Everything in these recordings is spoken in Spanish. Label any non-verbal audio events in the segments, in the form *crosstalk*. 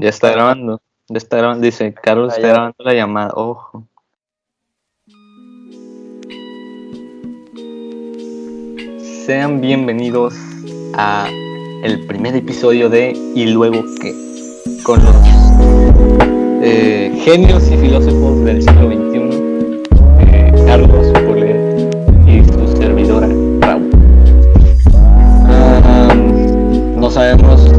Ya está grabando. Ya está grabando. Dice, Carlos Ah, está grabando la llamada. Ojo. Sean bienvenidos a el primer episodio de Y luego qué. Con los eh, genios y filósofos del siglo XXI. eh, Carlos Polet y su servidora Raúl. Ah, no sabemos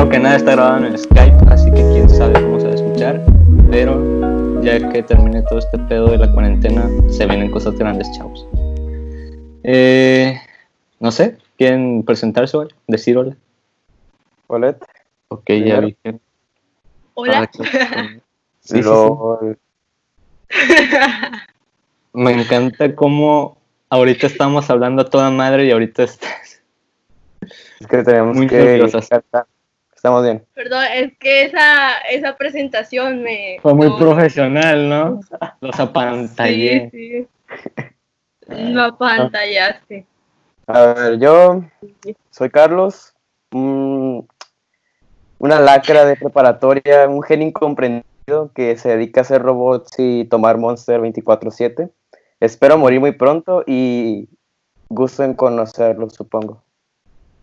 primero que nada está grabado en el Skype, así que quién sabe cómo se va a escuchar. Pero ya que termine todo este pedo de la cuarentena, se vienen cosas grandes, chavos. Eh, no sé, ¿quieren presentarse hoy? Decir hola. Olet. Ok, ya vi que. Hola. Ah, que- *laughs* Sí, sí, sí. LOL. Me encanta cómo ahorita estamos hablando a toda madre y ahorita estás. Es que tenemos Muy que. Estamos bien. Perdón, es que esa, esa presentación me... Fue muy no, profesional, ¿no? Los Sí, apantallé. sí. *laughs* Me apantallaste. A ver, yo soy Carlos, un- una lacra de preparatoria, un genio incomprendido que se dedica a hacer robots y tomar Monster 24/7. Espero morir muy pronto y gusto en conocerlo, supongo.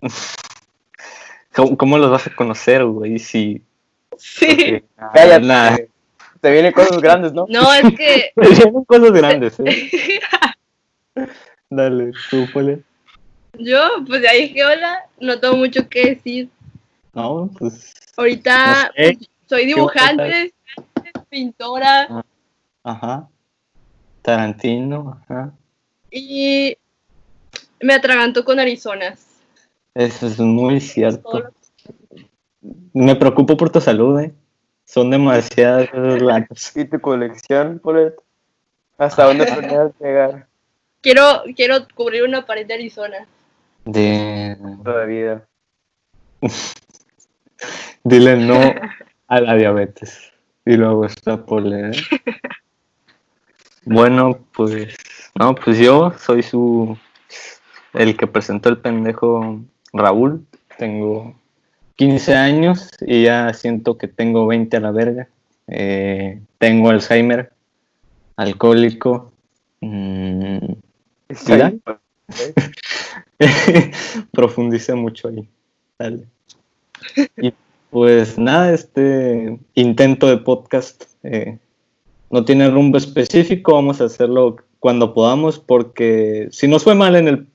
*laughs* ¿Cómo, cómo los vas a conocer, güey? Si. Sí. Cállate. Nah. Te vienen cosas grandes, ¿no? No, es que... *laughs* Son cosas grandes, ¿eh? *laughs* Dale, tú, Pole. Yo, pues ya dije hola, no tengo mucho que decir. No, pues. Ahorita No sé. soy ¿Qué vas a dibujante, pintora Ajá. Tarantino, ajá. y me atraganto con Arizonas. Eso es muy cierto. Me preocupo por tu salud, ¿eh? Son demasiadas *laughs* latas. ¿Y tu colección, Polet? ¿Hasta dónde *laughs* planeas llegar? Quiero, quiero cubrir una pared de Arizona. De... Toda vida. *laughs* Dile no a la diabetes. Y luego está. ¿eh? Bueno, pues. No, pues yo soy su. El que presentó el pendejo Raúl. Tengo 15 años y ya siento que tengo 20 a la verga. Eh, tengo Alzheimer, alcohólico. mm, ¿Ya? *laughs* Profundice mucho ahí. Dale. Y pues nada, este intento de podcast eh, no tiene rumbo específico. Vamos a hacerlo cuando podamos, porque si nos fue mal en el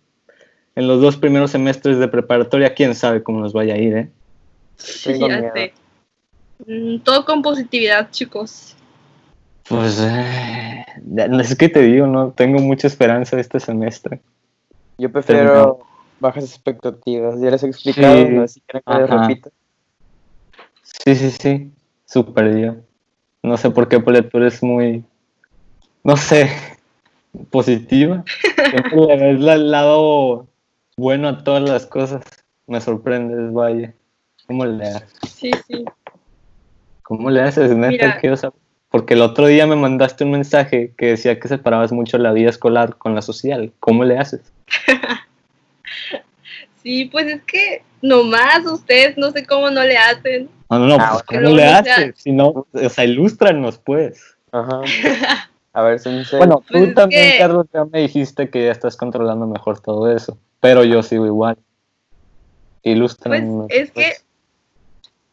en los dos primeros semestres de preparatoria, quién sabe cómo nos vaya a ir, ¿eh? Tengo Ya sé. Mm, Todo con positividad, chicos. Pues eh, es que te digo, no tengo mucha esperanza este semestre. Yo prefiero bajas expectativas. Ya les he explicado, Sí. no sé si quieren que les Ajá. repita. Sí, sí, sí, súper yo. No sé por qué, pero tú eres muy, no sé, positiva. *laughs* Siempre le ves la- el lado bueno a todas las cosas. Me sorprendes, vaya. ¿Cómo le haces? Sí, sí. ¿Cómo le haces, neta? Mira. Saber. Porque el otro día me mandaste un mensaje que decía que separabas mucho la vida escolar con la social. ¿Cómo le haces? *laughs* Sí, pues es que nomás ustedes no sé cómo no le hacen. No, no, no, Ah, pues. ¿cómo le haces? Si no, o sea, ilústranos, pues. Ajá. *laughs* A ver, sensei. Bueno, Pues tú también, que- Carlos, ya me dijiste que ya estás controlando mejor todo eso, pero yo sigo igual. Pues Ilústranos. es que pues.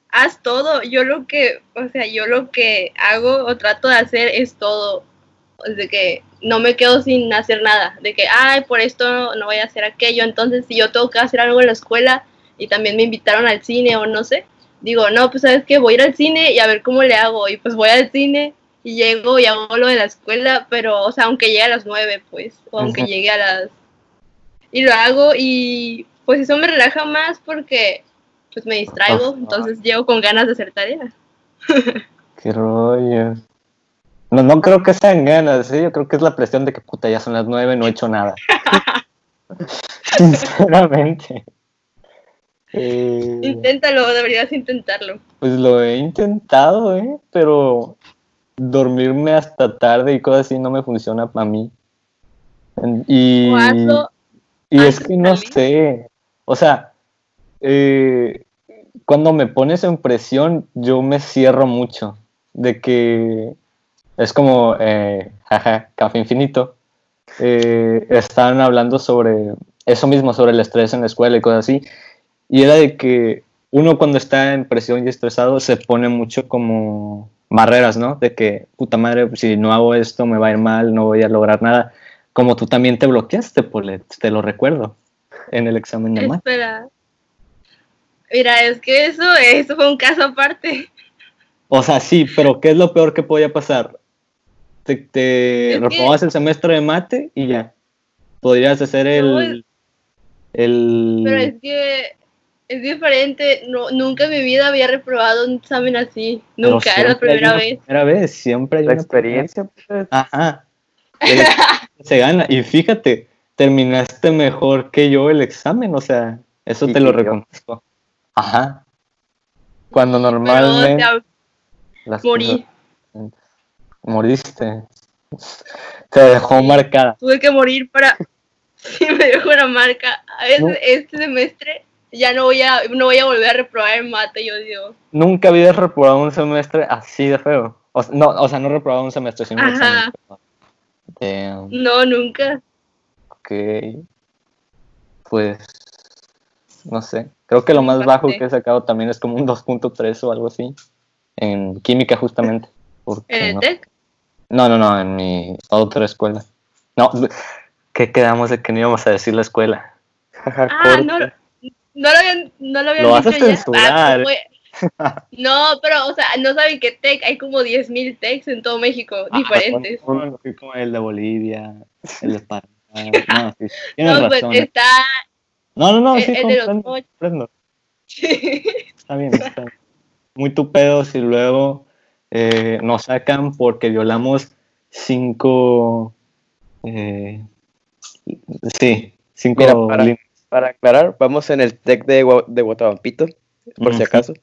haz todo. Yo lo que, o sea, yo lo que hago o trato de hacer es todo. De que no me quedo sin hacer nada. De que, ay, por esto no voy a hacer aquello. Entonces, si yo tengo que hacer algo en la escuela y también me invitaron al cine o no sé, digo, no, pues sabes que voy a ir al cine y a ver cómo le hago. Y pues voy al cine y llego y hago lo de la escuela, pero, o sea, aunque llegue a las nueve, pues, o aunque llegue a las... Y lo hago y pues eso me relaja más porque pues me distraigo, entonces llego con ganas de hacer tarea. *laughs* Qué rollo. No, no creo que sean ganas, ¿eh? yo creo que es la presión de que puta, ya son las nueve, no he hecho nada. *laughs* Sinceramente. Eh, Inténtalo, deberías intentarlo. pues lo he intentado, ¿eh? pero dormirme hasta tarde y cosas así no me funciona para mí. Y, O hazlo y es antes que no sé, o sea, eh, cuando me pones en presión, yo me cierro mucho. De que es como, eh, *laughs* jaja, café infinito. Eh, estaban hablando sobre eso mismo, sobre el estrés en la escuela y cosas así. Y era de que uno cuando está en presión y estresado se pone mucho como barreras, ¿no? De que, puta madre, si no hago esto me va a ir mal, no voy a lograr nada. Como tú también te bloqueaste, Polet, te lo recuerdo, en el examen de mate. Espera. Mira, es que eso, eso fue un caso aparte. O sea, sí, pero ¿qué es lo peor que podía pasar? Te, te que- reprobabas el semestre de mate y ya. Podrías hacer No, el... el... Pero es que es diferente. No, nunca en mi vida había reprobado un examen así. Nunca, era la primera vez. Primera vez, siempre hay La una experiencia, pues, Ajá. Examen *laughs* se gana. Y fíjate, terminaste mejor que yo el examen, o sea, eso te lo reconozco. Ajá. Cuando normalmente las morí. cosas- moriste. Te dejó Sí. marcada. Tuve que morir para. *laughs* Sí, me dejó una marca. Veces, No. este semestre ya no voy a no voy a volver a reprobar el mate, yo digo. Nunca habías reprobado un semestre así de feo. O, no, o sea, no reprobado un semestre, sino un Ajá. Damn. No, nunca. Ok. Pues, no sé. Creo que lo más bajo que he sacado también es como un 2.3 o algo así. En química, justamente. Porque ¿En el no, TEC? no, no, no, en mi otra escuela. No, ¿qué quedamos de que no íbamos a decir la escuela? Ah, no, no lo habían, no lo habían Lo vas a dicho ya. censurar. Ah, pues, No, pero, o sea, no saben que TEC, hay como 10.000 TECs en todo México, diferentes. Ah, no, fui como el de Bolivia, el de Paraguay. *laughs* No, sí, No, pues razón. eh. está No, no, no, el- sí, el de los comprendo, ocho. *laughs* comprendo. Está bien, está bien. Muy tupedos y luego eh, nos sacan porque violamos cinco. eh, sí, cinco. Mira, para- aclarar, vamos en el TEC de, de Guatabampito, por si acaso.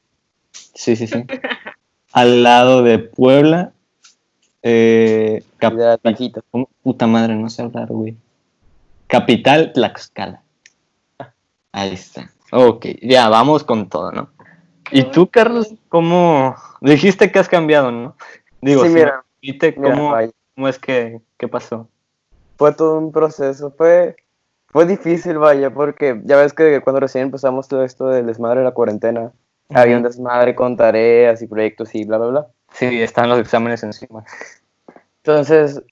Sí, sí, sí. Al lado de Puebla. Eh, cap- Y de Taquito. ¿cómo? Puta madre, no sé hablar, güey. Capital Tlaxcala. Ahí está. Ok, ya, vamos con todo, ¿no? ¿Y tú, Carlos, cómo dijiste que has cambiado, no? Digo, Sí, si mira, Mira, ¿cómo, vaya, cómo es que qué pasó? fue todo un proceso, fue, fue difícil, vaya, porque ya ves que cuando recién empezamos todo esto del desmadre de la cuarentena, había un desmadre con tareas y proyectos y bla, bla, bla. Sí, están los exámenes encima. Entonces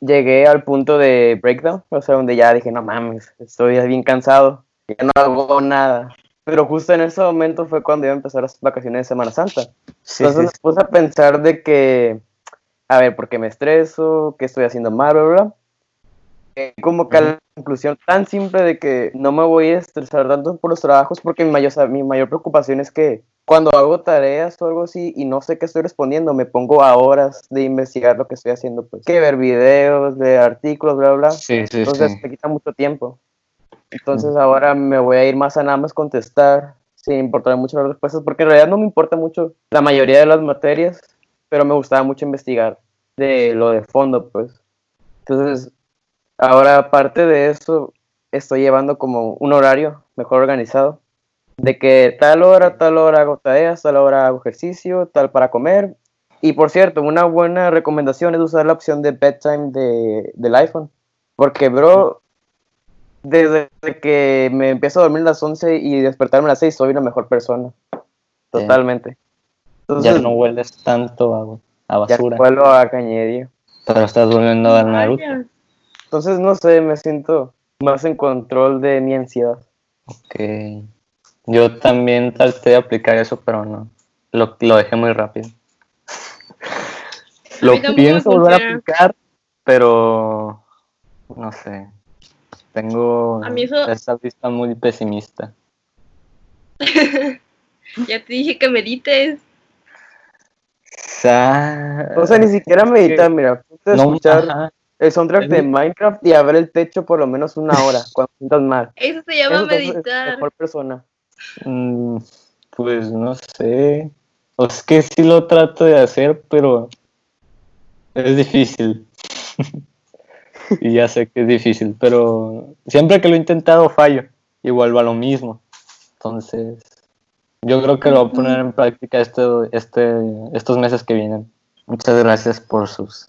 llegué al punto de breakdown, o sea, donde ya dije, no mames, estoy bien cansado, ya no hago nada. Pero justo en ese momento fue cuando iba a empezar las vacaciones de Semana Santa. Sí, Entonces sí, me puse a pensar de que, a ver, ¿por qué me estreso? ¿Qué estoy haciendo mal? Bla, bla, bla. Como que a la conclusión tan simple de que no me voy a estresar tanto por los trabajos porque mi mayor, o sea, mi mayor preocupación es que cuando hago tareas o algo así y no sé qué estoy respondiendo, me pongo a horas de investigar lo que estoy haciendo, pues que ver videos, de artículos, bla, bla. sí, sí, Entonces sí. me quita mucho tiempo. Entonces ahora me voy a ir más a nada más contestar, sin importar mucho las respuestas, porque en realidad no me importa mucho la mayoría de las materias, pero me gustaba mucho investigar de lo de fondo, pues. Entonces, ahora aparte de eso, estoy llevando como un horario mejor organizado, de que tal hora, tal hora hago tareas, tal hora hago ejercicio, tal para comer. Y por cierto, una buena recomendación es usar la opción de bedtime de, del iPhone. Porque, bro, desde que me empiezo a dormir a las 11 y despertarme a las 6, soy una mejor persona. Totalmente. Entonces, Ya no hueles tanto a, a ya basura, vuelvo a cañería. pero estás volviendo a dar Naruto. Entonces, no sé, me siento más en control de mi ansiedad. Ok. Yo también traté de aplicar eso, pero no. Lo, lo dejé muy rápido. *laughs* Lo pienso volver a aplicar, pero no sé. Tengo A mí eso- esa vista muy pesimista. *laughs* Ya te dije que medites. Sa- O sea, ni siquiera meditar, mira, ponte a no, escuchar ajá. El soundtrack Es de mi- Minecraft y a ver el techo por lo menos una hora *laughs* cuando sientas mal. Eso se llama Eso meditar. mejor persona. Mm, Pues no sé. O es que sí lo trato de hacer, pero es difícil. *laughs* y ya sé que es difícil, pero siempre que lo he intentado fallo y vuelvo a lo mismo. Entonces, Yo creo que lo voy a poner en práctica este, este, estos meses que vienen. Muchas gracias por sus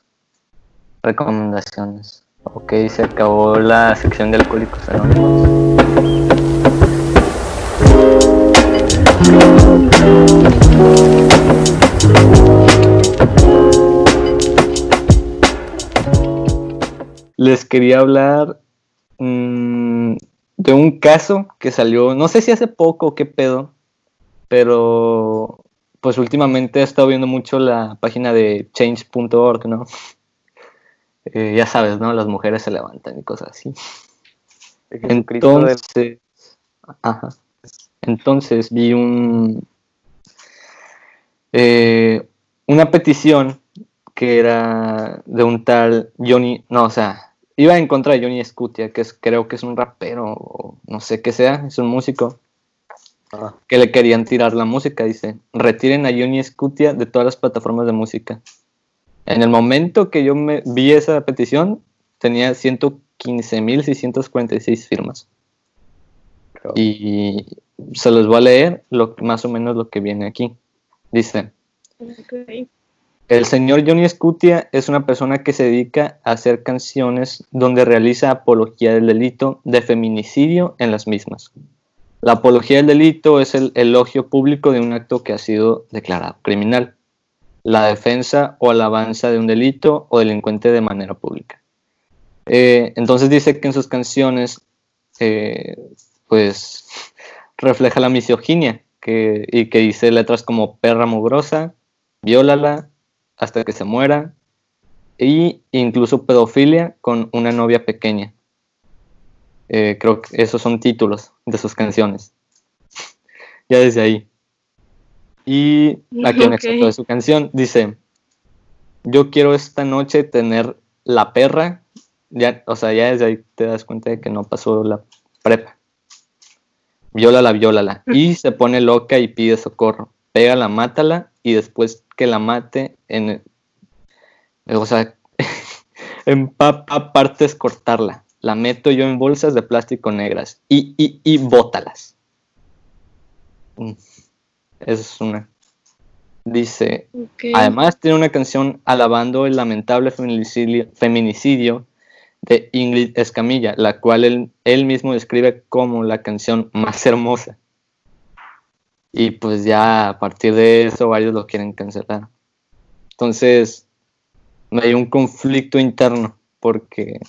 recomendaciones. Ok, se acabó la sección de Alcohólicos Anónimos. Les quería hablar mm, de un caso que salió, no sé si hace poco o qué pedo, pero pues últimamente he estado viendo mucho la página de change.org, ¿no? Eh, ya sabes, ¿no? Las mujeres se levantan y cosas así. Entonces, ajá. Entonces vi un eh, una petición que era de un tal Johnny, no, o sea, iba en contra de Johnny Scutia, que es, creo que es un rapero, o no sé qué sea, es un músico, que le querían tirar la música, dice, retiren a Johnny Scutia de todas las plataformas de música. En el momento que yo me vi esa petición, tenía 115.646 firmas. Y se los voy a leer lo, más o menos lo que viene aquí. Dice, el señor Johnny Scutia es una persona que se dedica a hacer canciones donde realiza apología del delito de feminicidio en las mismas. La apología del delito es el elogio público de un acto que ha sido declarado criminal, la defensa o alabanza de un delito o delincuente de manera pública. Eh, entonces dice que en sus canciones, eh, pues, refleja la misoginia que, y que dice letras como perra mugrosa, viólala hasta que se muera, e incluso pedofilia con una novia pequeña. Eh, creo que esos son títulos de sus canciones. *laughs* ya desde ahí. Y aquí *laughs* okay. de su canción dice, yo quiero esta noche tener la perra, ya, o sea, ya desde ahí te das cuenta de que no pasó la prepa. Viólala, viólala. *laughs* Y se pone loca y pide socorro. Pégala, mátala y después que la mate en... O sea, *laughs* en papa partes cortarla la meto yo en bolsas de plástico negras y, y, y bótalas. Mm. Es una. Dice, además tiene una canción alabando el lamentable feminicidio, de Ingrid Escamilla, la cual él, él, mismo describe como la canción más hermosa. Y pues ya a partir de eso varios lo quieren cancelar. Entonces, hay un conflicto interno porque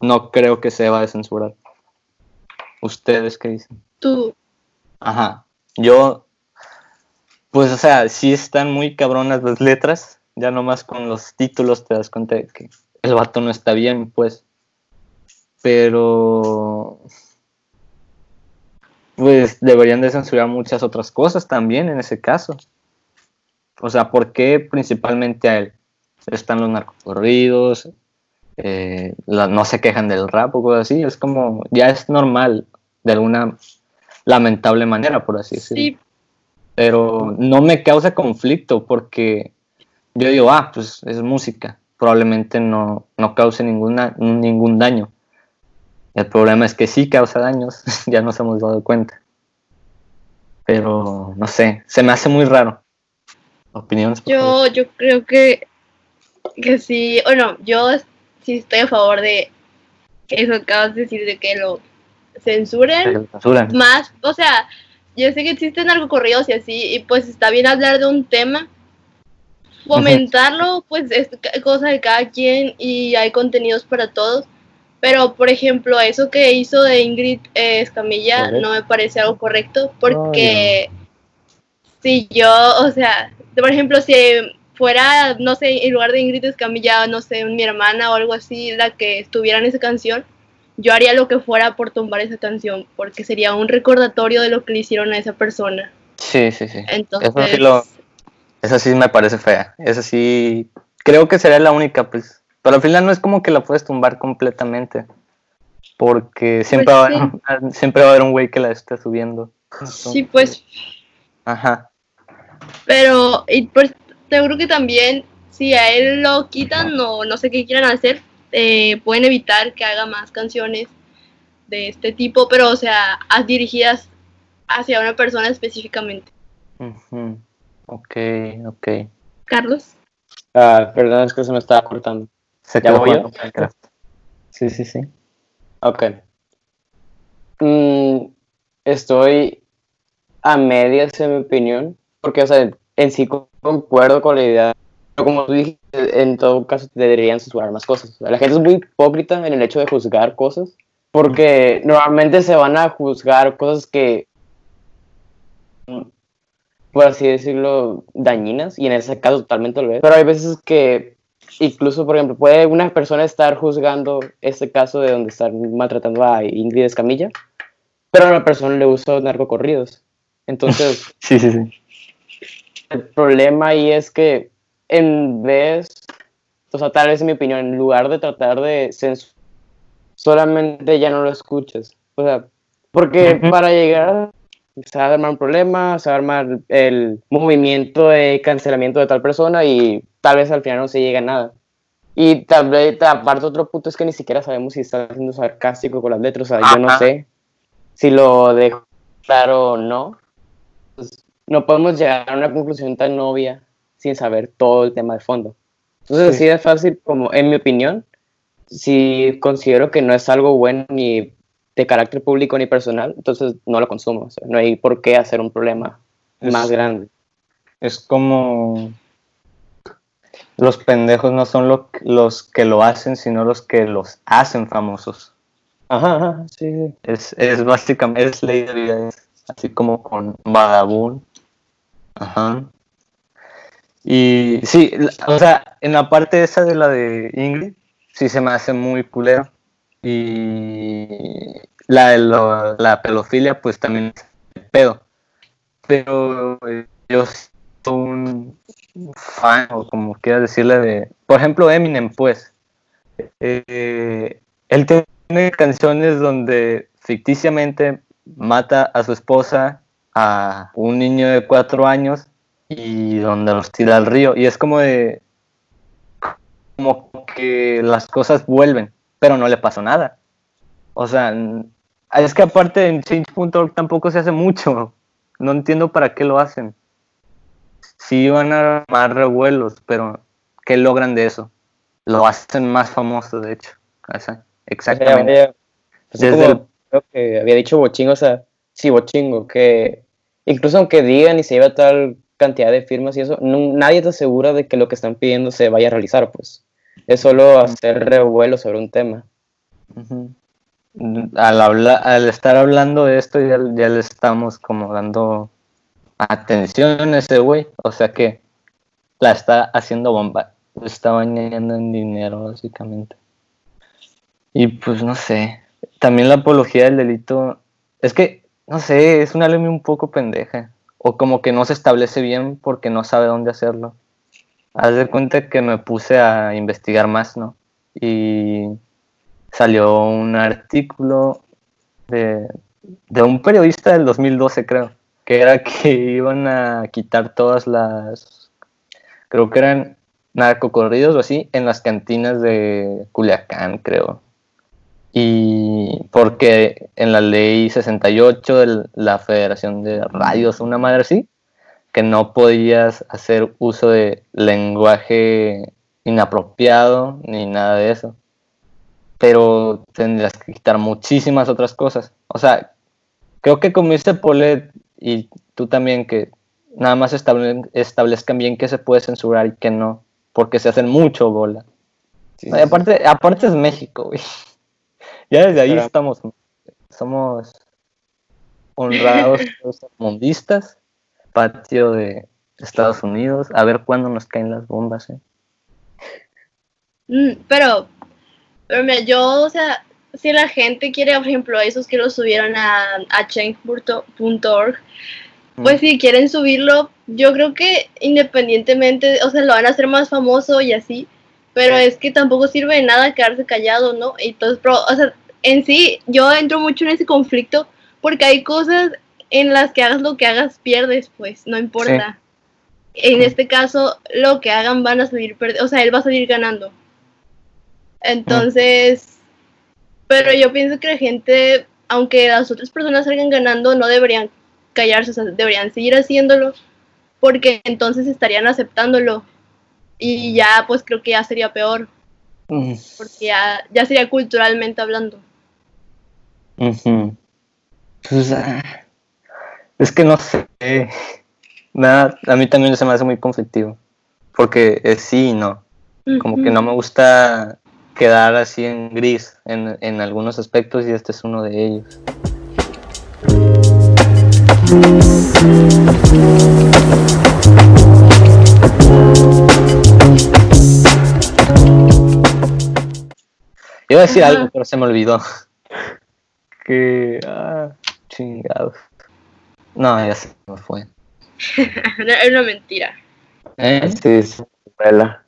no creo que se va a censurar. ¿Ustedes qué dicen? Tú. Ajá. Yo, pues, o sea, sí están muy cabronas las letras. Ya nomás con los títulos te das cuenta de que el vato no está bien, pues. Pero. Pues deberían de censurar muchas otras cosas también en ese caso. O sea, ¿por qué principalmente a él? Están los narcocorridos, eh, no se quejan del rap o cosas así, es como, ya es normal de alguna lamentable manera, por así decirlo. Pero no me causa conflicto porque yo digo, ah, pues es música, probablemente no, no cause ninguna, ningún daño. El problema es que sí causa daños, *laughs* ya nos hemos dado cuenta. Pero no sé, se me hace muy raro. ¿Opiniones? Yo, yo creo que, que sí, bueno, yo sí estoy a favor de eso acabas de decir, de que lo censuren. Más, o sea, yo sé que existen algo corridos y así, y pues está bien hablar de un tema. Fomentarlo, pues es cosa de cada quien y hay contenidos para todos. Pero, por ejemplo, eso que hizo de Ingrid eh, Escamilla no me parece algo correcto porque si yo, o sea, por ejemplo, si fuera, no sé, en lugar de Ingrid Escamilla, no sé, mi hermana o algo así, la que estuviera en esa canción, yo haría lo que fuera por tumbar esa canción, porque sería un recordatorio de lo que le hicieron a esa persona. Sí, sí, sí. Entonces... Eso sí, lo, eso sí me parece fea. Eso sí, creo que sería la única, pues. Pero al final no es como que la puedes tumbar completamente. Porque siempre, pues va, a haber, siempre va a haber un güey que la esté subiendo. sí, pues. Ajá. Pero, y pues, seguro que también si a él lo quitan o no sé qué quieran hacer, eh, pueden evitar que haga más canciones de este tipo, pero o sea, dirigidas hacia una persona específicamente. Ok, ok. Carlos. Ah, perdón, es que se me estaba cortando. Se ¿Ya voy yo? Sí, sí, sí. Ok. Mm, estoy a medias en mi opinión, porque, o sea, en sí concuerdo con la idea, como tú dijiste, en todo caso deberían censurar más cosas. O sea, la gente es muy hipócrita en el hecho de juzgar cosas, porque normalmente se van a juzgar cosas que, por así decirlo, dañinas, y en ese caso totalmente lo es. Pero hay veces que incluso, por ejemplo, puede una persona estar juzgando este caso de donde están maltratando a Ingrid Escamilla, pero a la persona le gusta narcocorridos. Entonces, *laughs* Sí, sí, sí. el problema ahí es que en vez, o sea, tal vez en mi opinión, en lugar de tratar de censurar, solamente ya no lo escuches. O sea, porque para llegar se va a armar un problema, se va a armar el movimiento de cancelamiento de tal persona y tal vez al final no se llega a nada. Y tal vez, aparte otro punto es que ni siquiera sabemos si está siendo sarcástico con las letras, o sea, yo no sé si lo dejo claro o no. Pues, no podemos llegar a una conclusión tan obvia sin saber todo el tema de fondo. Entonces, Sí. así de fácil como, en mi opinión, si considero que no es algo bueno ni de carácter público ni personal, entonces no lo consumo. O sea, no hay por qué hacer un problema Es- más grande. Es como los pendejos no son lo- los que lo hacen, sino los que los hacen famosos. Ajá, ajá, sí, sí. Es, es básicamente, es ley de vida, es así como con Vagabund. Ajá. Y sí, o sea, en la parte esa de la de Ingrid, sí se me hace muy culero. Y la de la pedofilia, pues también es pedo. Pero eh, yo soy un fan, o como quieras decirle, de. Por ejemplo, Eminem, pues. Eh, él tiene canciones donde ficticiamente mata a su esposa, a un niño de cuatro años y donde los tira al río. Y es como de. Como que las cosas vuelven, pero no le pasó nada. O sea, es que aparte en Change.org tampoco se hace mucho. No entiendo para qué lo hacen. Sí van a armar revuelos, pero ¿qué logran de eso? Lo hacen más famoso, de hecho. O sea, exactamente. Desde como el- creo que había dicho bochingo, o sea, sí, bochingo, que incluso aunque digan y se lleva tal cantidad de firmas y eso, no- nadie te asegura de que lo que están pidiendo se vaya a realizar, pues. Es solo hacer revuelo sobre un tema. Al, habla- al estar hablando de esto, ya, ya le estamos como dando atención a ese güey. O sea que la está haciendo bomba. Está bañando en dinero, básicamente. Y pues no sé. También la apología del delito. Es que, no sé, es una ley un poco pendeja. O como que no se establece bien porque no sabe dónde hacerlo. Haz de cuenta que me puse a investigar más, ¿no? Y salió un artículo de, de un periodista del 2012, creo, que era que iban a quitar todas las, creo que eran narcocorridos o así, en las cantinas de Culiacán, creo. Y porque en la ley 68 de la Federación de Radios, una madre así, que no podías hacer uso de lenguaje inapropiado ni nada de eso. Pero tendrías que quitar muchísimas otras cosas. O sea, creo que como dice Polet y tú también, que nada más estable- establezcan bien qué se puede censurar y qué no, porque se hacen mucho bola. Sí, No, y aparte, aparte es México, güey. Ya desde ahí Pero- estamos, somos honrados *laughs* mundistas, patio de Estados Unidos, a ver cuándo nos caen las bombas, eh. Mm, pero, pero mira, yo, o sea, si la gente quiere, por ejemplo, esos que lo subieron a, a change.org, pues si quieren subirlo, yo creo que independientemente, o sea, lo van a hacer más famoso y así, pero es que tampoco sirve de nada quedarse callado, ¿no? Entonces, pero, o sea, en sí, yo entro mucho en ese conflicto porque hay cosas en las que hagas lo que hagas, pierdes, pues, no importa. En este caso, lo que hagan van a salir perdiendo, o sea, él va a salir ganando. Entonces, pero yo pienso que la gente, aunque las otras personas salgan ganando, no deberían callarse, o sea, deberían seguir haciéndolo, porque entonces estarían aceptándolo. Y ya, pues creo que ya sería peor, porque ya, ya sería culturalmente hablando. Pues, ah, es que no sé. Nada, a mí también se me hace muy conflictivo. Porque es sí y no. Como que no me gusta quedar así en gris en, en algunos aspectos y este es uno de ellos. Iba a decir algo, pero se me olvidó. *laughs* Que. Ah, chingados. No, ya se me fue. *laughs* Es una mentira. ¿Eh? Sí, sí, abuela.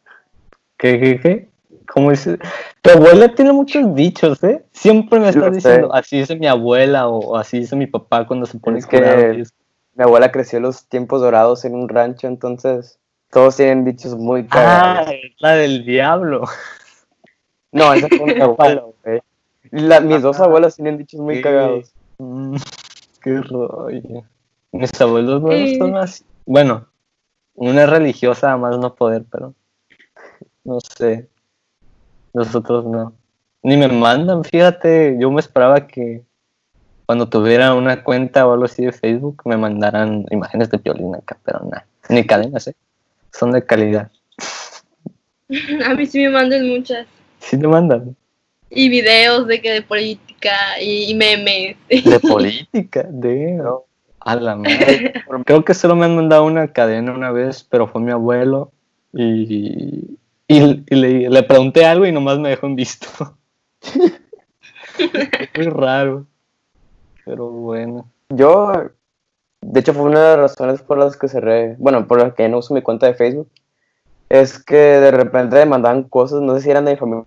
¿Qué, qué, qué? ¿Cómo dice? Tu abuela tiene muchos dichos, ¿eh? Siempre me está sé. diciendo, así dice mi abuela o así dice mi papá cuando se pone Es que- curado es- Mi abuela creció en los tiempos dorados en un rancho, entonces todos tienen dichos muy Ah, cagados. la del diablo. No, esa fue mi *laughs* abuela, güey. La- mis dos abuelas tienen dichos muy Sí. cagados. Mm, *laughs* qué rollo. Mis abuelos no Sí. son así. Bueno, una es religiosa a más no poder, pero no sé. Nosotros no. Ni me mandan, fíjate, yo me esperaba que cuando tuviera una cuenta o algo así de Facebook me mandaran imágenes de violín acá, pero nada. Ni cadenas, ¿eh? Son de calidad. *laughs* A mí sí me mandan muchas. Sí te mandan. Y videos de que de política y, memes. De *laughs* política, de... A la madre. *laughs* Creo que solo me han mandado una cadena una vez, pero fue mi abuelo y, y, y le, le pregunté algo y nomás me dejó en visto. *laughs* Muy raro. Pero bueno. Yo, de hecho, fue una de las razones por las que cerré, bueno, por las que no uso mi cuenta de Facebook. Es que de repente me mandaban cosas, no sé si eran de mi familia,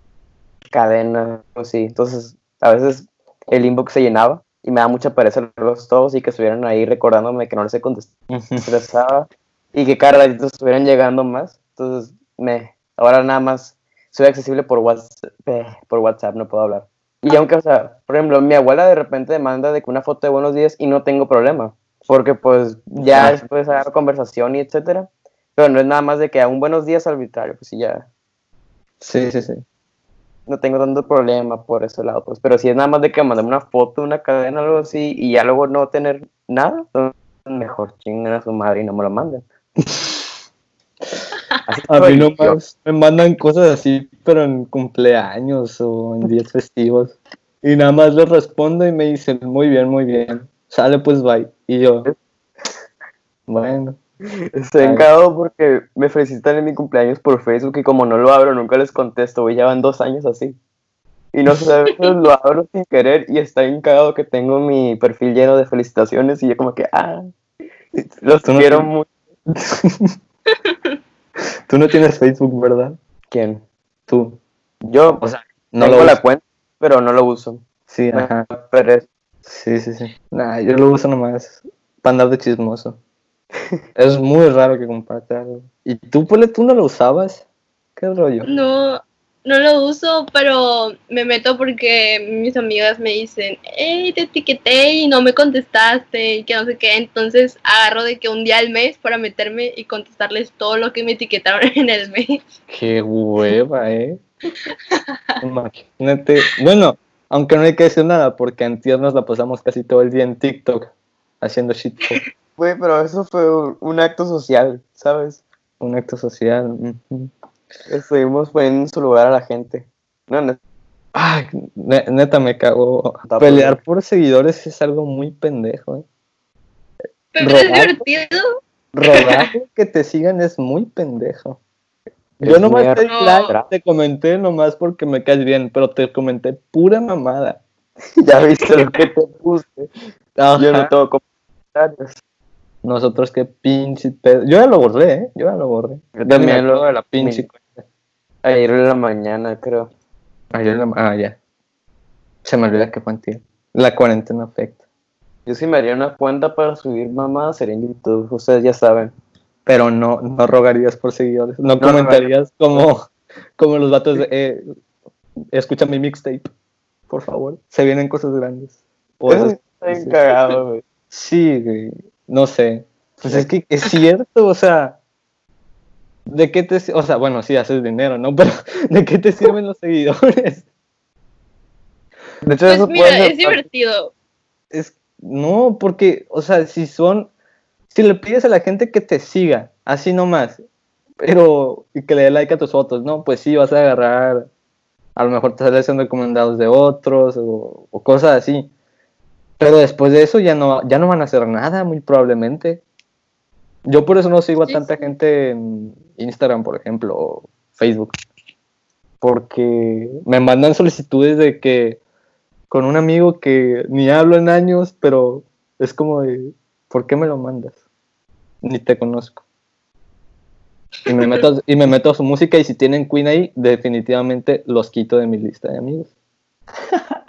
cadenas o así. Entonces, a veces el inbox se llenaba y me da mucha pereza leerlos todos y que estuvieran ahí recordándome que no les he contestado. y que cada ratito estuvieran llegando más. Entonces, me, ahora nada más soy accesible por WhatsApp, eh, por WhatsApp, no puedo hablar. Y aunque, o sea, por ejemplo, mi abuela de repente me manda de que una foto de buenos días y no tengo problema, porque pues ya después agarro conversación y etcétera. Pero no es nada más de que a un buenos días arbitrario, pues sí, ya Sí, sí, sí. no tengo tanto problema por ese lado, pues. Pero si es nada más de que mandarme una foto, una cadena, algo así, y ya luego no tener nada, mejor chingan a su madre y no me lo manden. *laughs* A mí nomás me mandan cosas así, pero en cumpleaños o en días festivos. Y nada más les respondo y me dicen, muy bien, muy bien. Sale pues bye. Y yo, *laughs* bueno. Estoy encagado porque me felicitan en mi cumpleaños por Facebook y como no lo abro, nunca les contesto, güey, ya van dos años así. Y no sé, *laughs* lo abro sin querer y está encagado que tengo mi perfil lleno de felicitaciones y yo como que, ah, los no quiero mucho. *laughs* Tú no tienes Facebook, ¿verdad? ¿Quién? Tú. Yo O sea, no tengo lo la uso. cuenta, pero no lo uso. Sí, ajá. Sí, sí, sí. Nah, yo lo uso nomás para andar de chismoso. Es muy raro que comparte algo. ¿Y tú, Pole, tú no lo usabas? ¿Qué rollo? No, no lo uso, pero me meto porque mis amigas me dicen, hey, te etiqueté y no me contestaste y que no sé qué. Entonces agarro de que un día al mes para meterme y contestarles todo lo que me etiquetaron *laughs* en el mes. Qué hueva, ¿eh? *laughs* Imagínate. Bueno, aunque no hay que decir nada, porque antier nos la pasamos casi todo el día en TikTok haciendo shit Güey, pero eso fue un, acto social, ¿sabes? un acto social. Estuvimos poniendo en su lugar a la gente. No, no, Ay, ne- neta me cago. Pelear por seguidores es algo muy pendejo, ¿eh? Pero Robar. es divertido. Rogar *laughs* que te sigan es muy pendejo. Es Yo nomás te, te comenté nomás porque me caes bien, pero te comenté pura mamada. *laughs* ya viste lo que te puse. Yo no tengo comentarios. Nosotros qué pinche pedo. Yo ya lo borré, ¿eh? Yo ya lo borré. Yo también lo- de la pinche. mi- Ayer en la mañana, creo. Ayer en la- Ah, ya. Se me olvida que fue. La cuarentena afecta. Yo si me haría una cuenta para subir mamadas sería en YouTube, ustedes ya saben. Pero no, no rogarías por seguidores. No, no, comentarías como, como los vatos de. Eh, escucha mi mixtape. Por favor. Se vienen cosas grandes. Eso está bien cagado, güey. Sí, güey. No sé. Pues es que es cierto, o sea, ¿de qué te, o sea, bueno, sí haces dinero, ¿no? *laughs* Pero ¿de qué te sirven los seguidores? De hecho, Pues eso mira, puede ser es divertido. Es, no, porque, o sea, si son, si le pides a la gente que te siga, así nomás, pero, y que le dé like a tus fotos, ¿no? Pues sí, vas a agarrar, a lo mejor te salen recomendados de otros, o, o cosas así. Pero después de eso ya no, ya no van a hacer nada, muy probablemente. Yo por eso no sigo a tanta gente en Instagram, por ejemplo, o Facebook. Porque me mandan solicitudes de que con un amigo que ni hablo en años, pero es como de, ¿por qué me lo mandas? Ni te conozco. Y me meto, y me meto a su música y si tienen Queen ahí, definitivamente los quito de mi lista de amigos. *laughs*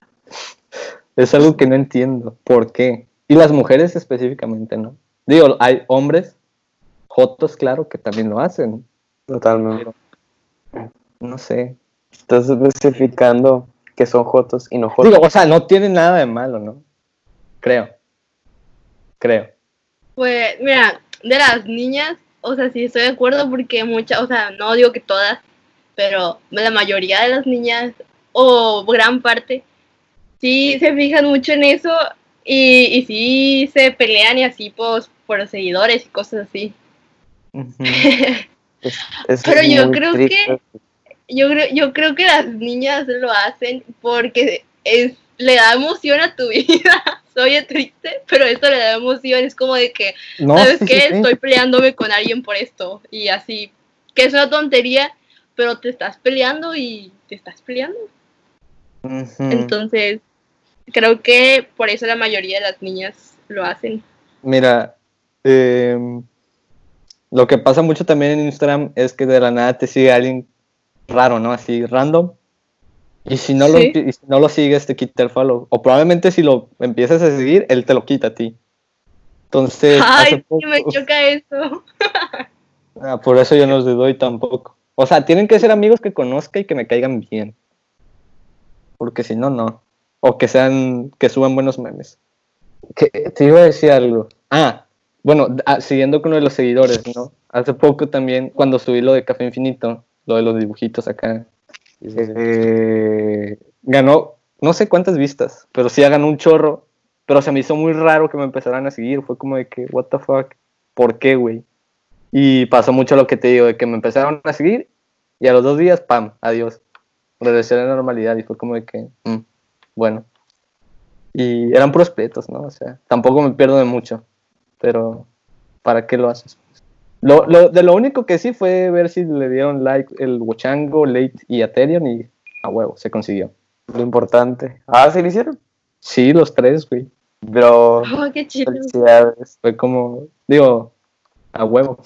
es algo que no entiendo. ¿Por qué? Y las mujeres específicamente, ¿no? Digo, hay hombres, jotos, claro, que también lo hacen. Totalmente. No sé. Estás especificando que son jotos y no jotos. Digo, o sea, no tiene nada de malo, ¿no? Creo. Creo. Pues, mira, de las niñas, o sea, sí estoy de acuerdo porque muchas, o sea, no digo que todas, pero la mayoría de las niñas, o gran parte, sí se fijan mucho en eso y, y sí se pelean y así, pues, por los seguidores y cosas así. *laughs* Es- Pero yo creo triste. Yo creo, yo creo que las niñas lo hacen porque es, le da emoción a tu *laughs* vida. Soy triste, pero esto le da emoción. Es como de que, No, ¿sabes sí, qué? sí, sí. Estoy peleándome con alguien por esto. Y así, que es una tontería, pero te estás peleando y te estás peleando. Entonces, creo que por eso la mayoría de las niñas lo hacen. Mira, em, lo que pasa mucho también en Instagram es que de la nada te sigue alguien raro, ¿no? Así, random. Y si no, lo, Sí. y si no lo sigues, te quita el follow. O probablemente si lo empiezas a seguir, él te lo quita a ti. Entonces, *laughs* Ay, poco- sí me choca eso. *laughs* Ah, por eso yo no les doy tampoco. O sea, tienen que ser amigos que conozca y que me caigan bien. Porque si no, no. O que sean, que suban buenos memes. Que, te iba a decir algo. Ah, bueno, ah, siguiendo con lo de los seguidores, ¿no? Hace poco también, cuando subí lo de Café Infinito, lo de los dibujitos acá, eh, ganó no sé cuántas vistas, pero sí ganó un chorro. Pero se me hizo muy raro que me empezaran a seguir. Fue como de que, what the fuck, ¿por qué, güey? Y pasó mucho lo que te digo, de que me empezaron a seguir y a los dos días, pam, adiós. Regresé a la normalidad y fue como de que, mm, bueno. Y eran puros pletos, ¿no? O sea, tampoco me pierdo de mucho, pero ¿para qué lo haces? Lo, lo- de lo único que sí fue ver si le dieron like el Wochango, Late y Aterion y a huevo, se consiguió. Lo importante. Ah, ¿sí lo hicieron? Sí, los tres, güey. Pero Oh, qué chido. felicidades. Fue como, digo, a huevo.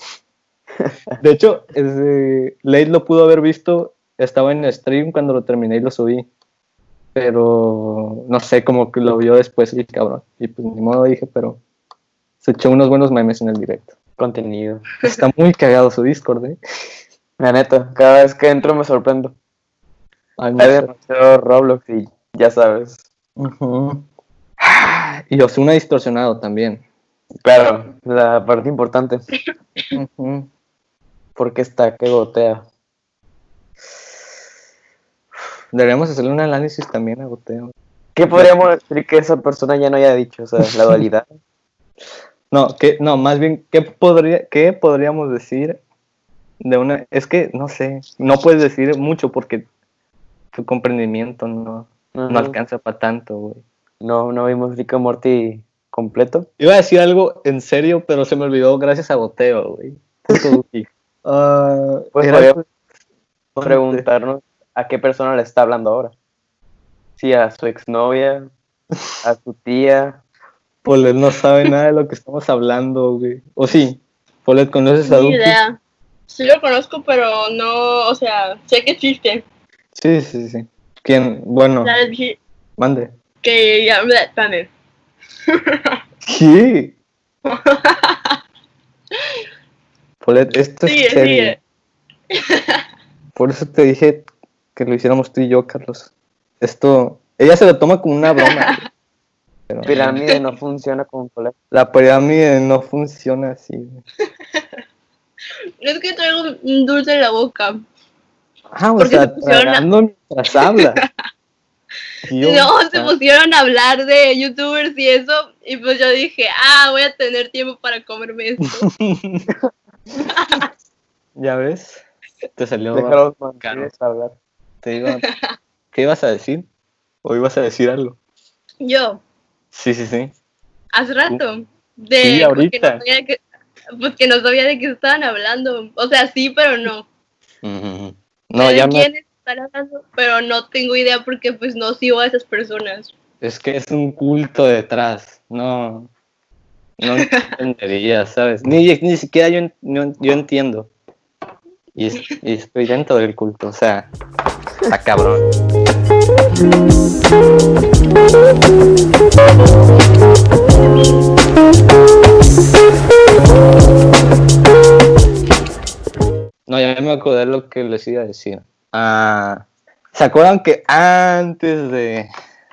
*laughs* De hecho, ese, Late lo pudo haber visto, estaba en stream cuando lo terminé y lo subí. Pero no sé, como que lo vio después el cabrón. Y pues ni modo dije, pero se echó unos buenos memes en el directo. Contenido. Está muy cagado su Discord, ¿eh? La neta, cada vez que entro me sorprendo. Ay, Hay demasiado Roblox y ya sabes. Ujú. Y Osuna distorsionado también. Claro, la parte importante. Ujú. Porque está que gotea. Deberíamos hacerle un análisis también a Goteo. ¿Qué podríamos decir que esa persona ya no haya dicho? O sea, la *laughs* dualidad. No, que, no, más bien, ¿qué, podría, ¿qué podríamos decir de una... Es que, no sé, no puedes decir mucho porque tu comprendimiento no, no alcanza para tanto, güey. No, no vimos Rick and Morty completo. Iba a decir algo en serio, pero se me olvidó gracias a Goteo, güey. *laughs* Ah, Pues era- podríamos preguntarnos a qué persona le está hablando ahora. Sí, a su exnovia, a su tía. Polet no sabe nada de lo que estamos hablando, güey. O sí, Polet, ¿conoces a Ni idea. Sí lo conozco, pero no, o sea, sé que existe. Sí, sí, sí. ¿Quién? Bueno, mande. que ya, bla, espérame. ¿Qué? *laughs* Polet, esto Sigue, es serio. sigue. Por eso te dije que lo hiciéramos tú y yo, Carlos. Esto, ella se lo toma como una broma. *laughs* Pero, Pirámide no funciona como colegio. La pirámide no funciona así. *laughs* Es que traigo un- dulce en la boca. Ah, o Porque sea, se pusieron a- tragando mientras habla. *laughs* Dios, No, se pusieron a hablar de youtubers y eso, y pues yo dije, ah, voy a tener tiempo para comerme esto. ¿Ya ves? Te salió. Mantenerse hablar. Te digo, ¿qué ibas a decir? ¿O ibas a decir algo? Yo, Sí, sí, sí. hace rato, de Sí, ahorita. que no sabía de qué- pues que no sabía de qué estaban hablando. O sea, sí, pero no. No, me, quiénes están hablando, pero no tengo idea porque pues no sigo a esas personas. es que es un culto detrás. No, no *laughs* entendería, ¿sabes? Ni, ni siquiera yo, yo entiendo. Y estoy dentro del culto, o sea, está cabrón. No, ya me acordé de lo que les iba a decir. Ah, ¿Se acuerdan que antes de,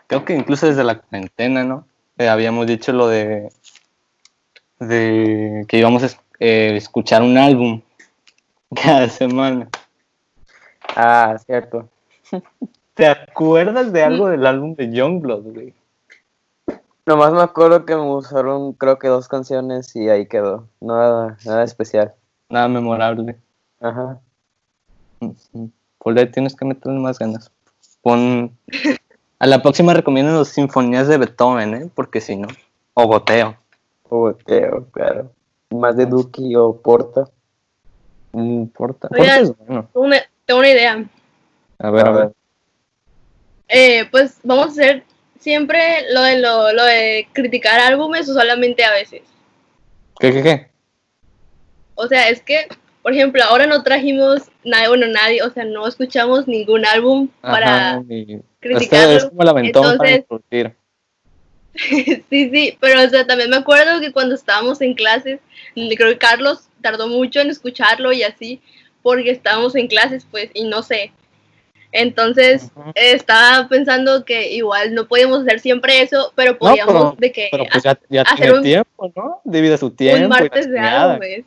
creo que incluso desde la cuarentena, ¿no? Eh, habíamos dicho lo de, de que íbamos a eh, escuchar un álbum *laughs* cada semana. Ah, cierto. ¿Te acuerdas de algo del álbum de Youngblood, güey? Nomás me acuerdo que me usaron creo que dos canciones y ahí quedó. Nada, nada especial. Nada memorable. Ajá. Ujú. Por ahí tienes que meterle más ganas. Pon... A la próxima recomiendo las sinfonías de Beethoven, ¿eh? Porque si no. O Goteo. Boteo, claro. Más de Duki o Porta. Oigan. Porta es bueno. Tengo una, tengo una idea. A ver, a ver. Eh, pues vamos a hacer siempre lo de, lo, lo de criticar álbumes o solamente a veces. ¿Qué, qué, qué? O sea, es que, por ejemplo, ahora no trajimos nadie, bueno, nadie, o sea, no escuchamos ningún álbum para y- criticarlo. Este es como para Entonces- discutir. *laughs* sí, sí, pero o sea, también me acuerdo que cuando estábamos en clases, creo que Carlos tardó mucho en escucharlo y así, porque estábamos en clases, pues, y no sé. Entonces, estaba pensando que igual no podíamos hacer siempre eso, pero podíamos pero- de que Pero pues ya, ya hacer tiene un- tiempo, ¿no? Debido a su tiempo. un martes de chingada. álbumes.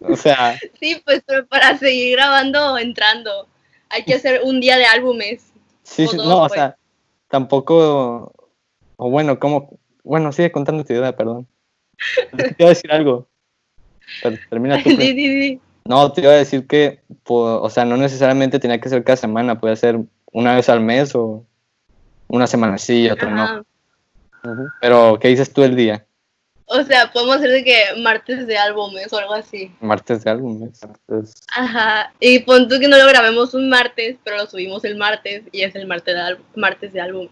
O sea, *laughs* Sí, pues, pero para seguir grabando o entrando, hay que hacer un día de álbumes. sí, O sí, dos, no, o pues. sea, tampoco. O bueno, como. Bueno, sigue contando tu idea, perdón. Te iba a decir algo. Pero termina tú. *laughs* Sí, pues. sí, sí. No, te iba a decir que, o sea, no necesariamente tenía que ser cada semana, puede ser una vez al mes o una semana sí y otra no. Ajá. Pero, ¿qué dices tú el día? O sea, podemos hacer de que martes de álbumes o algo así. Martes de álbumes. Entonces, Ajá. Y pon tú que no lo grabemos un martes, pero lo subimos el martes y es el martes de, martes de álbumes.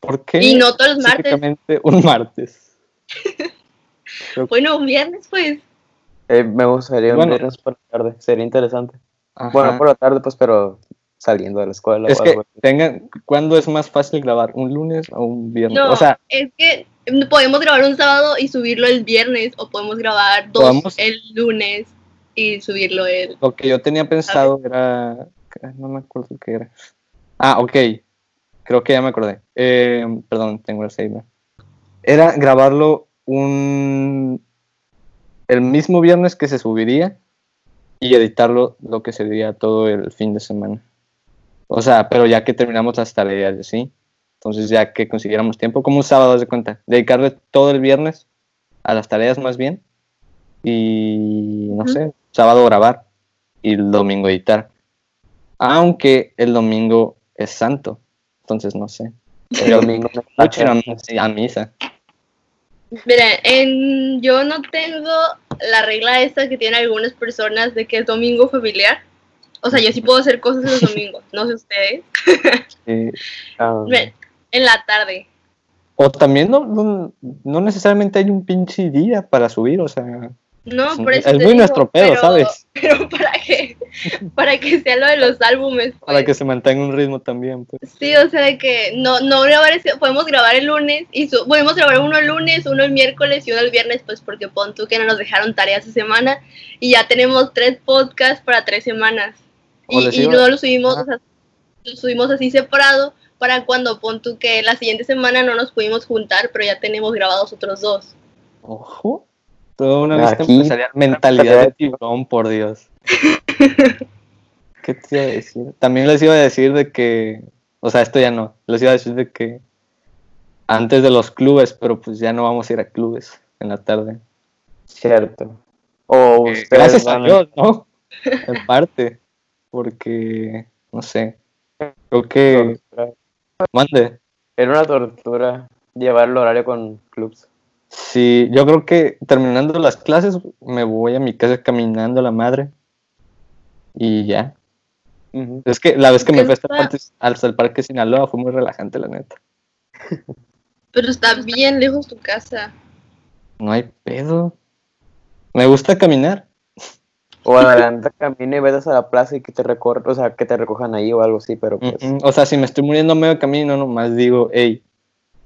¿Por qué? Y no todos los martes. un martes. *laughs* Bueno, un viernes, pues. Eh, me gustaría Bueno. un viernes por la tarde. Sería interesante. Ajá. Bueno, por la tarde, pues, pero saliendo de la escuela. es o que algo tengan, ¿cuándo es más fácil grabar? ¿Un lunes o un viernes? No, O sea, es que podemos grabar un sábado y subirlo el viernes, o podemos grabar dos Podemos- el lunes y subirlo el. lo que yo tenía pensado era. No me acuerdo qué era. Ah, ok. Creo que ya me acordé. Eh, perdón, tengo el Alzheimer. Era grabarlo un. El mismo viernes que se subiría y editarlo lo que sería todo el fin de semana. O sea, pero ya que terminamos las tareas, ¿sí? Entonces, ya que consiguiéramos tiempo, como un sábado, haz de cuenta, dedicarle todo el viernes a las tareas más bien y no sé, sábado grabar y el domingo editar. Aunque el domingo es santo, entonces no sé. El *laughs* domingo me a misa. Miren, en, yo no tengo la regla esta que tienen algunas personas de que es domingo familiar. O sea, yo sí puedo hacer cosas los *laughs* domingos, no sé ustedes. Sí. Ah, *laughs* Miren, en la tarde. O también no, no, no necesariamente hay un pinche día para subir, o sea, No, es, por eso es te muy digo, nuestro pedo, pero- ¿sabes? *laughs* Pero para que, para que sea lo de los álbumes. Para pues. que se mantenga un ritmo también, pues. Sí, o sea, de que no, no grabar ese, podemos grabar el lunes y su- podemos grabar uno el lunes, uno el miércoles y uno el viernes, pues porque pon tú que no nos dejaron tareas esa semana y ya tenemos tres podcasts para tres semanas. Y, no lo subimos, o sea, lo subimos así separado para cuando pon tú que la siguiente semana no nos pudimos juntar, pero ya tenemos grabados otros dos. Ojo. Toda una lista Aquí, empresarial. Mentalidad de tiburón, por Dios. *laughs* ¿Qué te iba a decir? También les iba a decir de que, o sea, esto ya no. Les iba a decir de que antes de los clubes, pero pues ya no vamos a ir a clubes en la tarde. Cierto. O Eh, ustedes Gracias a van- Dios, ¿no? En parte. Porque, no sé. Creo que. Mande. Era una tortura llevar el horario con clubs. Sí, yo creo que terminando las clases me voy a mi casa caminando a la madre. Y ya. Es que la vez que me ¿Qué fui hasta el, está? hasta el parque Sinaloa fue muy relajante, la neta. Pero está bien lejos tu casa. No hay pedo. Me gusta caminar. O adelanta camino y vete a la plaza y que te recorran, o sea, que te recojan ahí o algo así, pero pues. Mm, mm. O sea, si me estoy muriendo medio camino, nomás digo, hey,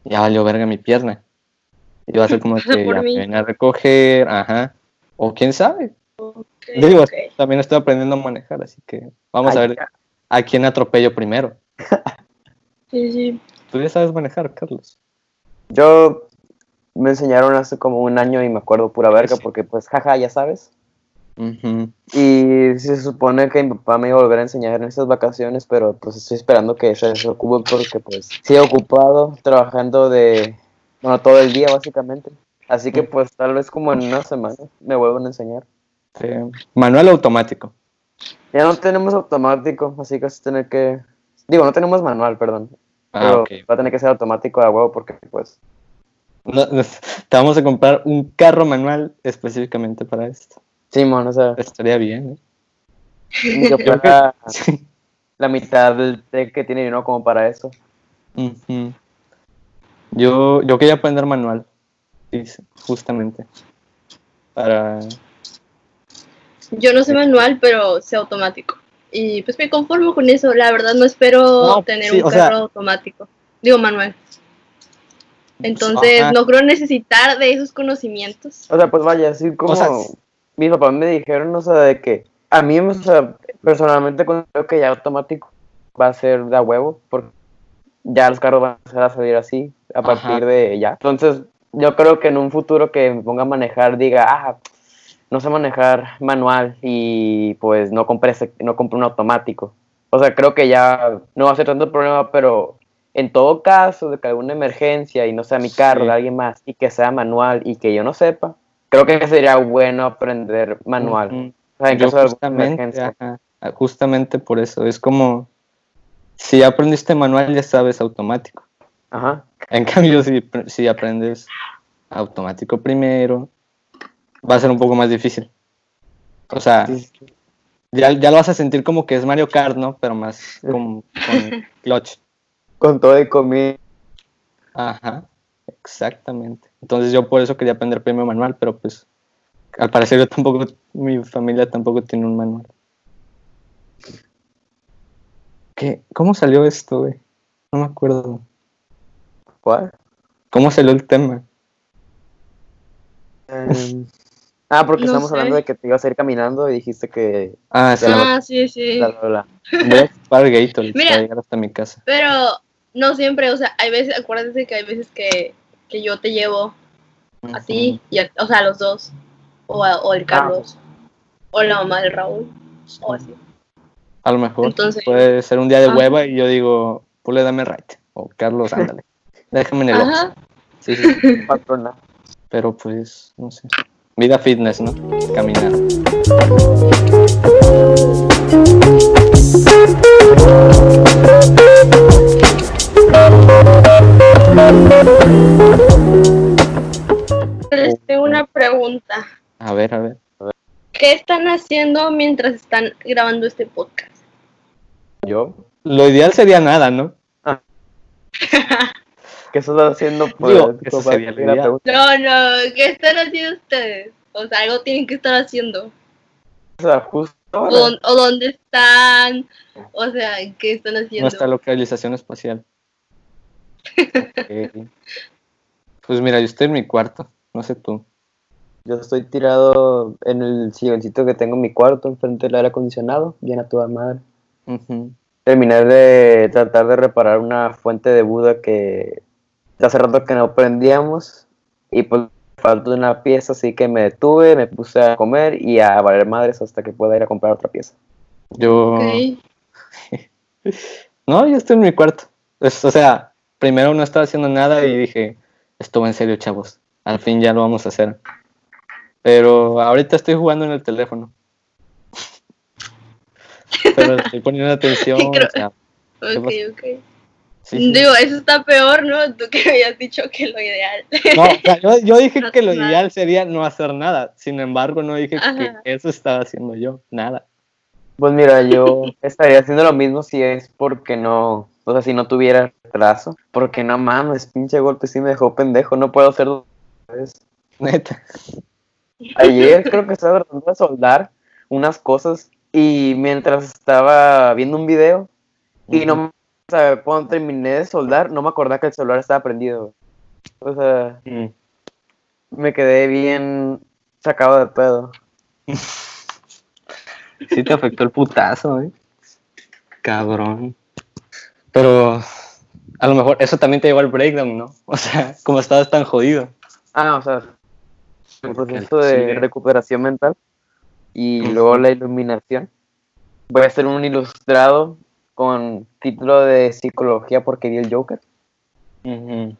ya valió verga mi pierna. Y va a ser como *laughs* que ya me viene a recoger, ajá. O quién sabe. Ok, Digo, también estoy aprendiendo a manejar, así que vamos a ver a quién atropello primero. *laughs* Sí, sí. Tú ya sabes manejar, Carlos. Yo me enseñaron hace como un año y me acuerdo pura verga Sí. porque pues jaja, ya sabes. Ujú. Y se supone que mi papá me iba a volver a enseñar en estas vacaciones, pero pues estoy esperando que se desocupe porque pues sí he ocupado trabajando de, bueno, todo el día básicamente. Así que pues tal vez como en una semana me vuelvan a enseñar. Sí. Manual automático. Ya no tenemos automático, así que vas a tener que, digo, no tenemos manual, perdón. Ah, pero va a tener que ser automático a huevo porque pues No, te vamos a comprar un carro manual específicamente para esto. Simón, o sea, Estaría bien, Yo ¿eh? *laughs* Sí. la mitad del tech que tiene uno como para eso. Yo, yo quería aprender manual, justamente. Para... Yo no sé manual, pero sé automático. Y pues me conformo con eso. La verdad no espero No, tener sí, un sea- carro automático. Digo manual. Entonces Ajá. no creo necesitar de esos conocimientos. O sea, pues vaya, así como O sea, mis papás me dijeron, o sea, de que a mí, o sea, personalmente creo que ya automático va a ser de a huevo, porque ya los carros van a empezar a salir así a partir de ya. Entonces, yo creo que en un futuro que me ponga a manejar, diga, ah, no sé manejar manual y pues no compré, no compré un automático. O sea, creo que ya no va a ser tanto problema, pero en todo caso de que alguna emergencia y no sea mi carro, Sí. de alguien más, y que sea manual y que yo no sepa, creo que sería bueno aprender manual. O sea, en Yo caso de alguna emergencia. ajá, justamente por eso, es como, si ya aprendiste manual ya sabes automático. Ajá. En *laughs* cambio, si, si aprendes automático primero, va a ser un poco más difícil. O sea, Sí, ya, ya lo vas a sentir como que es Mario Kart, ¿no? Pero más con, con *laughs* clutch. Con todo y comida. Ajá, exactamente. Entonces yo por eso quería aprender primero manual, pero pues al parecer yo tampoco, mi familia tampoco tiene un manual. ¿Qué? ¿Cómo salió esto, güey? No me acuerdo. ¿Cuál? ¿Cómo salió el tema? Em, *laughs* ah, porque No estamos sé. hablando de que te ibas a ir caminando y dijiste que... Ah, sí, Ah, sí, sí. bla, bla, bla. voy a para llegar hasta mi casa. Pero no siempre, o sea, hay veces, acuérdate que hay veces que, que yo te llevo a ti, y a- o sea, a los dos, o, a- o el Carlos, o la mamá del Raúl, o así. A lo mejor Entonces- puede ser un día de Ajá. hueva y yo digo, pues dame right. O Carlos, *laughs* ándale. Déjame en el. Ajá. Sí, sí. Patrona. Pero pues, no sé. Vida fitness, ¿no? Caminar. Les tengo una pregunta. A ver, a ver. ¿Qué están haciendo mientras están grabando este podcast? Yo. Lo ideal sería nada, ¿no? *laughs* ¿Qué estás haciendo? Pues, Digo, eso como para sería la No, no, ¿qué están haciendo ustedes? O sea, algo tienen que estar haciendo. sea, justo O, ahora. o dónde están. O sea, ¿qué están haciendo? Nuestra localización espacial. Pues mira, yo estoy en mi cuarto. No sé tú. Yo estoy tirado en el silloncito que tengo en mi cuarto, enfrente del aire acondicionado, bien a toda madre. Terminé de tratar de reparar una fuente de Buda que hace rato que no prendíamos y pues faltó una pieza, así que me detuve, me puse a comer y a valer madres hasta que pueda ir a comprar otra pieza. Yo. *laughs* No, yo estoy en mi cuarto. Es- o sea, primero no estaba haciendo nada y dije, esto va en serio, chavos. Al fin ya lo vamos a hacer. Pero ahorita estoy jugando en el teléfono. Pero le estoy poniendo atención. Creo- o sea, Ok, pasa? ok. sí, sí. Digo, eso está peor, ¿no? Tú que me habías dicho que lo ideal. No, o sea, yo, yo dije *laughs* No que lo nada. ideal sería no hacer nada. Sin embargo, no dije que eso estaba haciendo yo. Nada. Pues mira, yo estaría haciendo lo mismo si es porque no, o sea, si no tuviera retraso. Porque no mames, pinche golpe sí me dejó pendejo, no puedo hacer dos veces. *laughs* Neta. Ayer creo que estaba tratando de soldar unas cosas y mientras estaba viendo un video y no, o sea, cuando terminé de soldar, no me acordaba que el celular estaba prendido. O sea, Mm. me quedé bien sacado de pedo. Sí te afectó el putazo, eh. Cabrón. Pero a lo mejor eso también te llevó al breakdown, ¿no? O sea, como estabas tan jodido. Ah, o sea, el proceso de recuperación mental y luego la iluminación. Voy a hacer un ilustrado con título de psicología porque vi el Joker. Ujú.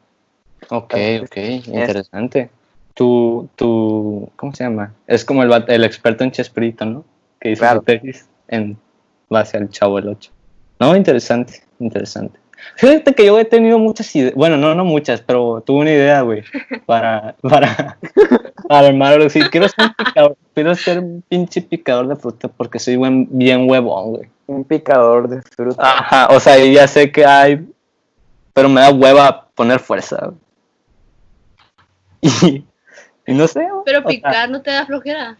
Ok, Entonces, ok, interesante. Tu, tu, ¿cómo se llama? Es como el, el experto en Chespirito, ¿no? Que hizo Claro. su tesis en base al Chavo el 8. No, interesante, interesante. Fíjate que yo he tenido muchas ideas, bueno, no, no muchas, pero tuve una idea, güey, *laughs* para, para, para armar algo así. Quiero ser un picador, quiero ser un pinche picador de fruta porque soy buen, bien huevón, güey. Un picador de fruta. Ajá, o sea, ya sé que hay, pero me da hueva poner fuerza. *laughs* Y, y no sé. güey, Pero sea, picar no te da flojera.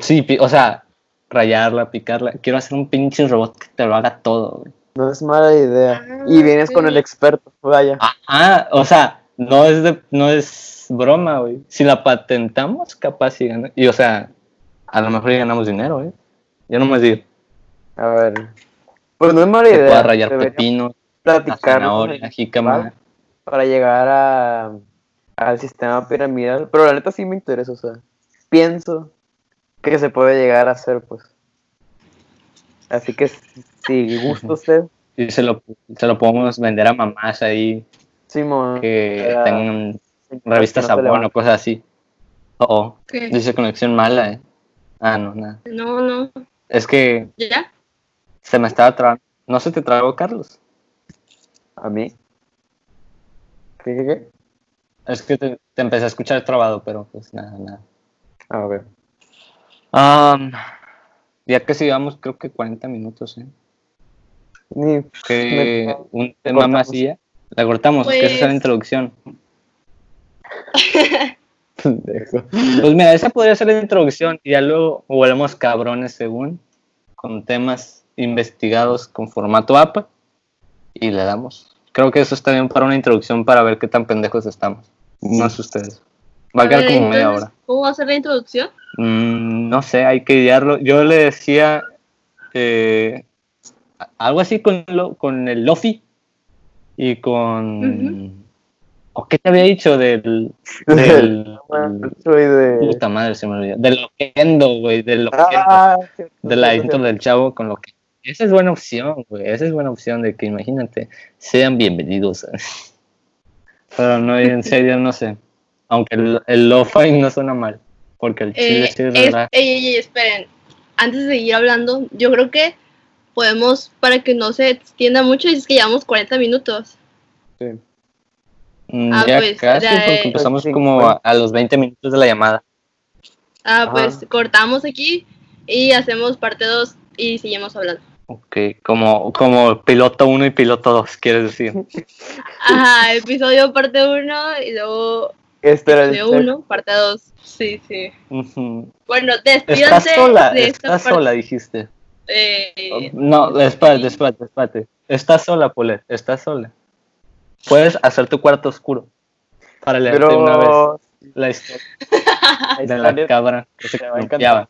sí, o sea, rayarla, picarla. Quiero hacer un pinche robot que te lo haga todo, güey. No es mala idea. Ah, y vienes ok. con el experto, vaya. Ajá, o sea, no es de, no es broma, güey. Si la patentamos, capaz si gana. Y o sea, a lo mejor ya ganamos dinero, güey. Yo no me digo, A ver. Pues no es mala idea. pueda rayar platicar zanahoria, jícama. para llegar a, al sistema piramidal. Pero la neta sí me interesa, o sea, pienso que se puede llegar a hacer, pues. Así que si gusta *laughs* usted, Y se lo, se lo podemos vender a mamás ahí que para- tengan que revistas no Sabón o cosas así. Oh, oh, ¿Qué? dice conexión mala, eh. Ah, no, nada. No, no. Es que ¿Ya? se me estaba trabando. ¿No se te trabó, Carlos? ¿A mí? ¿Qué, qué, qué? Es que te, te empecé a escuchar trabado, pero pues nada, nada. A ver. Um, ya que sigamos, creo que 40 minutos, ¿eh? Ni, Que Me- un tema cortamos. más y ya. La cortamos, es que esa es la Pues- introducción. *laughs* Pues mira, esa podría ser la introducción y ya luego volvemos cabrones según, con temas investigados con formato APA y le damos. Creo que eso está bien para una introducción para ver qué tan pendejos estamos. No sé ustedes. Va a quedar como media hora. ¿Cómo va a ser la introducción? Mm, no sé, hay que idearlo. Yo le decía eh, algo así con, lo, con el Lofi y con... ¿O qué te había dicho del... *laughs* del Soy de. puta madre, se me olvidó. Del Loquendo, güey, del Loquendo. Ah, cierto, de la intro del chavo con lo que... Esa es buena opción, güey. Esa es buena opción de que imagínate, sean bienvenidos. *laughs* Pero no, en serio, no sé. Aunque el, el lo-fi no suena mal. Porque el chile Eh, sí es es- verdad. ey, ey, ey, esperen. Antes de seguir hablando, yo creo que podemos, para que no se extienda mucho, es que llevamos 40 minutos. Mm, Ah, ya pues, casi, ya, porque eh, empezamos sí, como bueno. a, a los 20 minutos de la llamada. Ah, Ajá. pues cortamos aquí y hacemos parte 2 y seguimos hablando. Ok, como, como piloto 1 y piloto 2, quieres decir. *laughs* Ajá, episodio parte 1 y luego Este era el episodio 1, parte 2. Sí, sí. Ujú. Bueno, Estás despídanse sola, de esta estás parte. sola, dijiste. Eh, No, espérate, espérate, espérate. Estás sola, Polet, estás sola. Puedes hacer tu cuarto oscuro para leerte una vez Pero. la historia *laughs* de la cabra que se confiaba.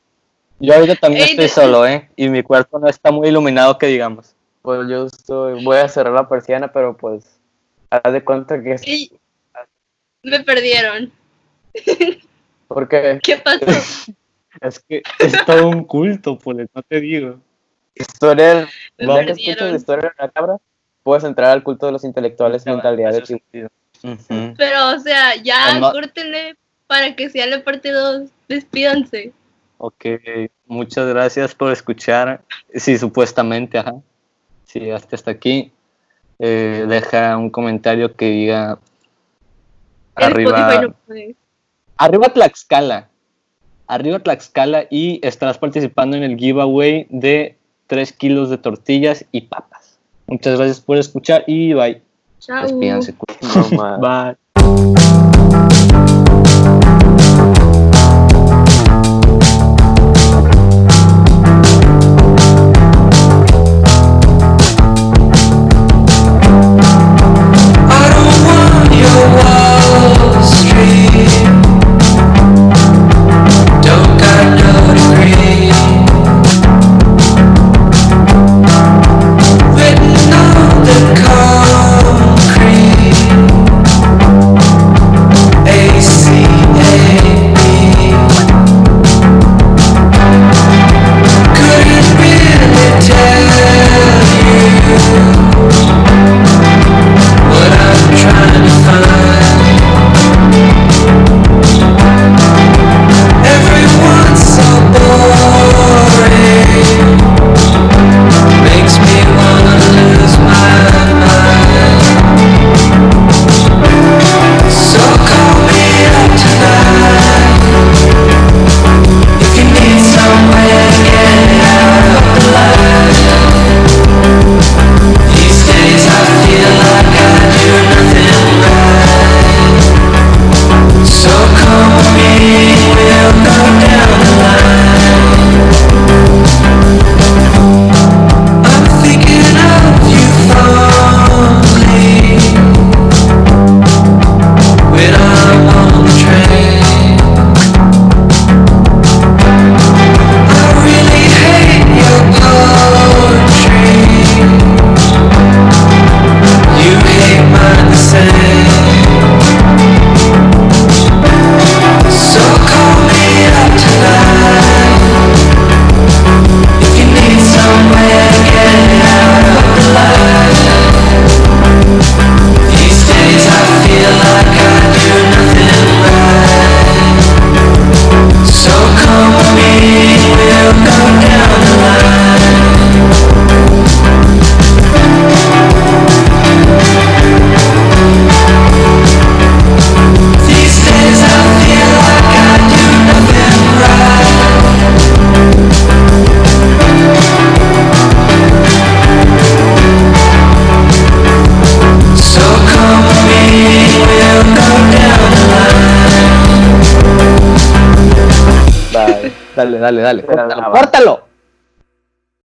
Yo ahorita también Ey, estoy de- solo, ¿eh? Y mi cuarto no está muy iluminado que digamos. Pues yo estoy, voy a cerrar la persiana, pero pues haz de cuenta que es Y me perdieron. *laughs* porque ¿Qué pasó? *laughs* Es que es todo un culto, pues, no te digo. historia, que escuchas la historia de la cabra, puedes entrar al culto de los intelectuales mentalidad de tiburón. Ujú. Pero, o sea, ya No. córtenle para que sea la parte 2. Despídanse. Ok, muchas gracias por escuchar. Sí, supuestamente, ajá. Si llegaste hasta aquí, eh, deja un comentario que diga En arriba, no arriba Tlaxcala. Arriba Tlaxcala y estarás participando en el giveaway de 3 kilos de tortillas y papas. Muchas gracias por escuchar y bye. Chao. Despídanse. No. *laughs* Bye. Dale, dale, dale. Córtalo, córtalo.